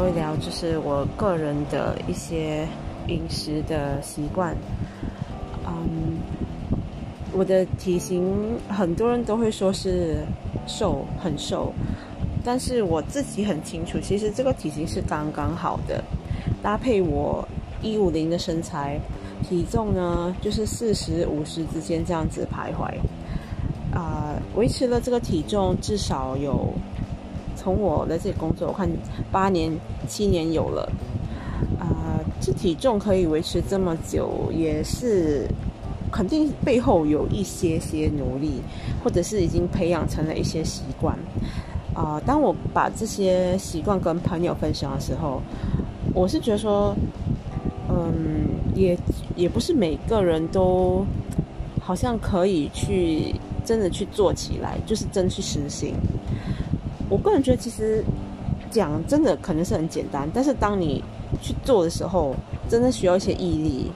聊一聊，就是我个人的一些饮食的习惯。嗯，我的体型很多人都会说是瘦，很瘦，但是我自己很清楚，其实这个体型是刚刚好的，搭配我一五零的身材，体重呢就是四十五十之间这样子徘徊。啊，维持了这个体重至少有。从我在这里工作，我看八年、七年有了，啊，这体重可以维持这么久，也是肯定背后有一些些努力，或者是已经培养成了一些习惯。啊，当我把这些习惯跟朋友分享的时候，我是觉得说，嗯，也也不是每个人都好像可以去真的去做起来，就是真去实行。我个人觉得，其实讲真的可能是很简单，但是当你去做的时候，真的需要一些毅力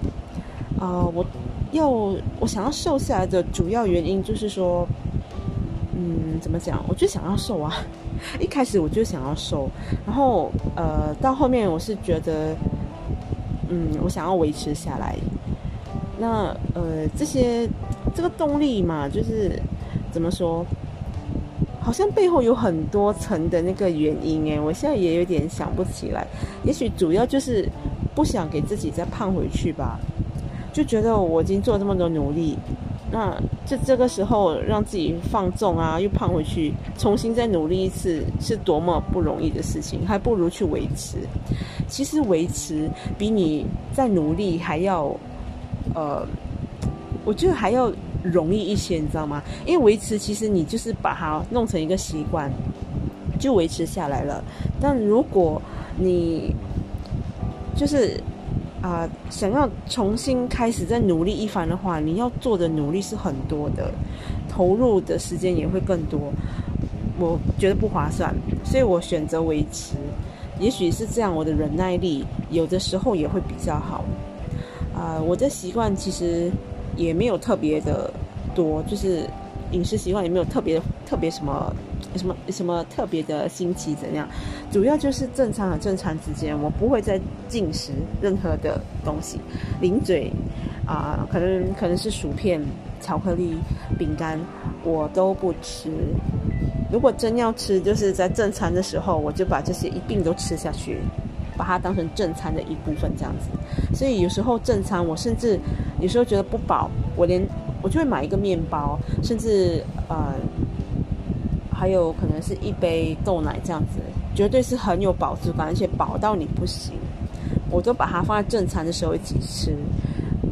啊！我要我想要瘦下来的主要原因就是说，嗯，怎么讲？我就想要瘦啊！一开始我就想要瘦，然后呃，到后面我是觉得，嗯，我想要维持下来。那呃，这些这个动力嘛，就是怎么说？好像背后有很多层的那个原因诶，我现在也有点想不起来。也许主要就是不想给自己再胖回去吧，就觉得我已经做这么多努力，那就这个时候让自己放纵啊，又胖回去，重新再努力一次，是多么不容易的事情，还不如去维持。其实维持比你再努力还要，呃，我觉得还要。容易一些，你知道吗？因为维持其实你就是把它弄成一个习惯，就维持下来了。但如果你就是啊想要重新开始再努力一番的话，你要做的努力是很多的，投入的时间也会更多。我觉得不划算，所以我选择维持。也许是这样，我的忍耐力有的时候也会比较好。啊，我的习惯其实。也没有特别的多，就是饮食习惯也没有特别特别什么什么什么特别的新奇怎样，主要就是正常和正常之间，我不会再进食任何的东西，零嘴啊，可能可能是薯片、巧克力、饼干，我都不吃。如果真要吃，就是在正餐的时候，我就把这些一并都吃下去。把它当成正餐的一部分，这样子。所以有时候正餐，我甚至有时候觉得不饱，我连我就会买一个面包，甚至呃，还有可能是一杯豆奶这样子，绝对是很有饱足感，而且饱到你不行。我都把它放在正餐的时候一起吃。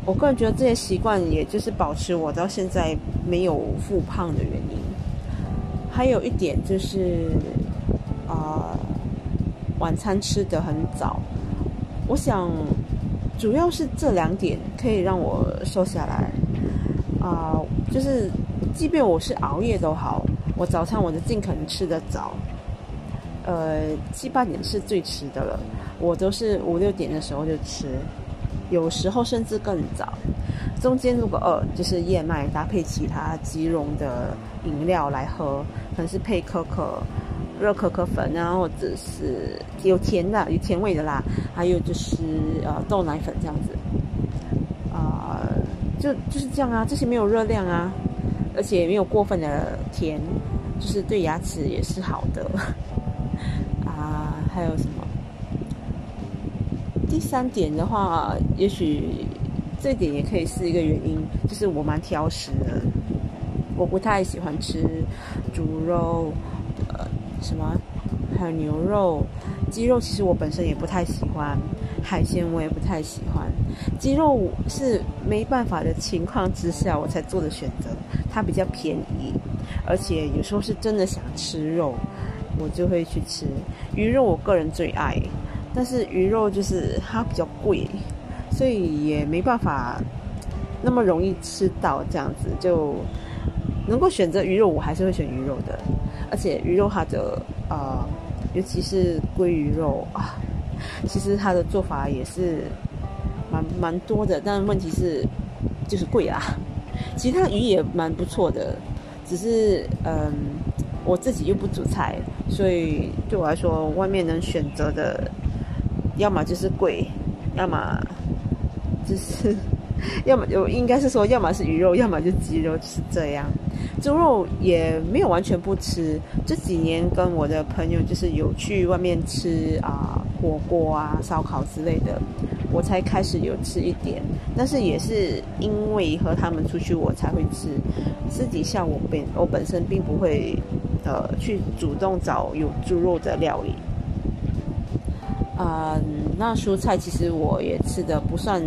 我个人觉得这些习惯，也就是保持我到现在没有复胖的原因。还有一点就是啊。晚餐吃得很早，我想主要是这两点可以让我瘦下来啊，就是即便我是熬夜都好，我早餐我就尽可能吃得早，呃七八点是最迟的了，我都是五六点的时候就吃，有时候甚至更早，中间如果饿就是燕麦搭配其他即溶的饮料来喝，可能是配可可。热可可粉啊，或者是有甜的、有甜味的啦，还有就是呃豆奶粉这样子，啊，就就是这样啊，这些没有热量啊，而且没有过分的甜，就是对牙齿也是好的啊。还有什么？第三点的话，也许这点也可以是一个原因，就是我蛮挑食的，我不太喜欢吃猪肉。什么？还有牛肉、鸡肉，其实我本身也不太喜欢。海鲜我也不太喜欢。鸡肉是没办法的情况之下我才做的选择，它比较便宜，而且有时候是真的想吃肉，我就会去吃。鱼肉我个人最爱，但是鱼肉就是它比较贵，所以也没办法那么容易吃到这样子。就能够选择鱼肉，我还是会选鱼肉的。而且鱼肉它的啊，尤其是鲑鱼肉啊，其实它的做法也是蛮蛮多的，但问题是就是贵啊。其他鱼也蛮不错的，只是嗯，我自己又不煮菜，所以对我来说，外面能选择的要么就是贵，要么就是。要么有应该是说，要么是鱼肉，要么就鸡肉，是这样。猪肉也没有完全不吃。这几年跟我的朋友就是有去外面吃啊火锅啊烧烤之类的，我才开始有吃一点。但是也是因为和他们出去，我才会吃。私底下我本我本身并不会呃去主动找有猪肉的料理。嗯，那蔬菜其实我也吃的不算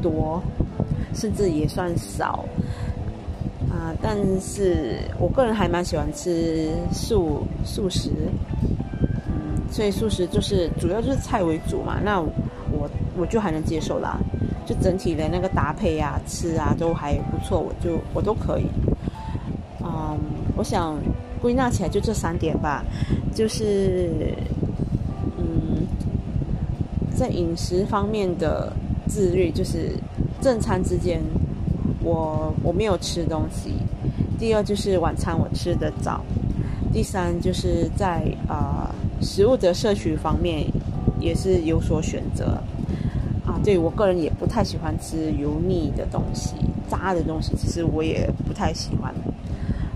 多。甚至也算少啊，但是我个人还蛮喜欢吃素素食，嗯，所以素食就是主要就是菜为主嘛，那我我就还能接受啦，就整体的那个搭配啊，吃啊都还不错，我就我都可以。嗯，我想归纳起来就这三点吧，就是嗯，在饮食方面的自律就是。正餐之间，我我没有吃东西。第二就是晚餐我吃得早。第三就是在啊食物的摄取方面也是有所选择。啊，对我个人也不太喜欢吃油腻的东西、炸的东西，其实我也不太喜欢。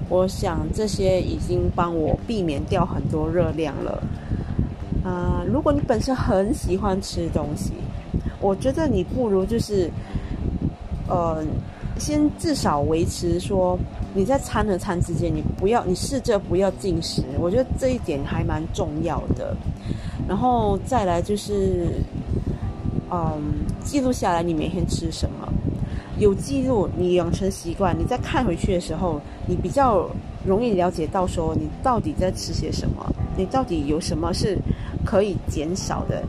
我想这些已经帮我避免掉很多热量了。啊，如果你本身很喜欢吃东西，我觉得你不如就是。呃，先至少维持说你在餐和餐之间，你不要，你试着不要进食，我觉得这一点还蛮重要的。然后再来就是，嗯，记录下来你每天吃什么，有记录，你养成习惯，你再看回去的时候，你比较容易了解到说你到底在吃些什么，你到底有什么是可以减少的。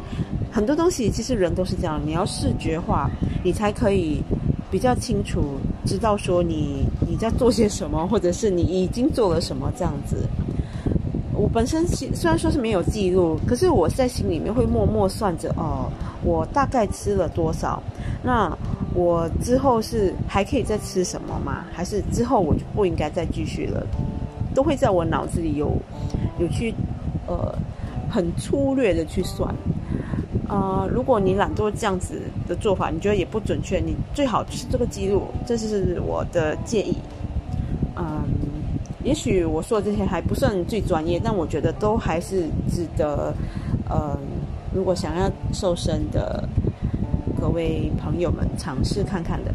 很多东西其实人都是这样，你要视觉化，你才可以。比较清楚知道说你你在做些什么，或者是你已经做了什么这样子。我本身虽然说是没有记录，可是我在心里面会默默算着哦，我大概吃了多少。那我之后是还可以再吃什么吗？还是之后我就不应该再继续了？都会在我脑子里有有去呃很粗略的去算。啊，如果你懒惰这样子的做法，你觉得也不准确，你最好是这个记录，这是我的建议。嗯，也许我说的这些还不算最专业，但我觉得都还是值得。嗯，如果想要瘦身的各位朋友们尝试看看的。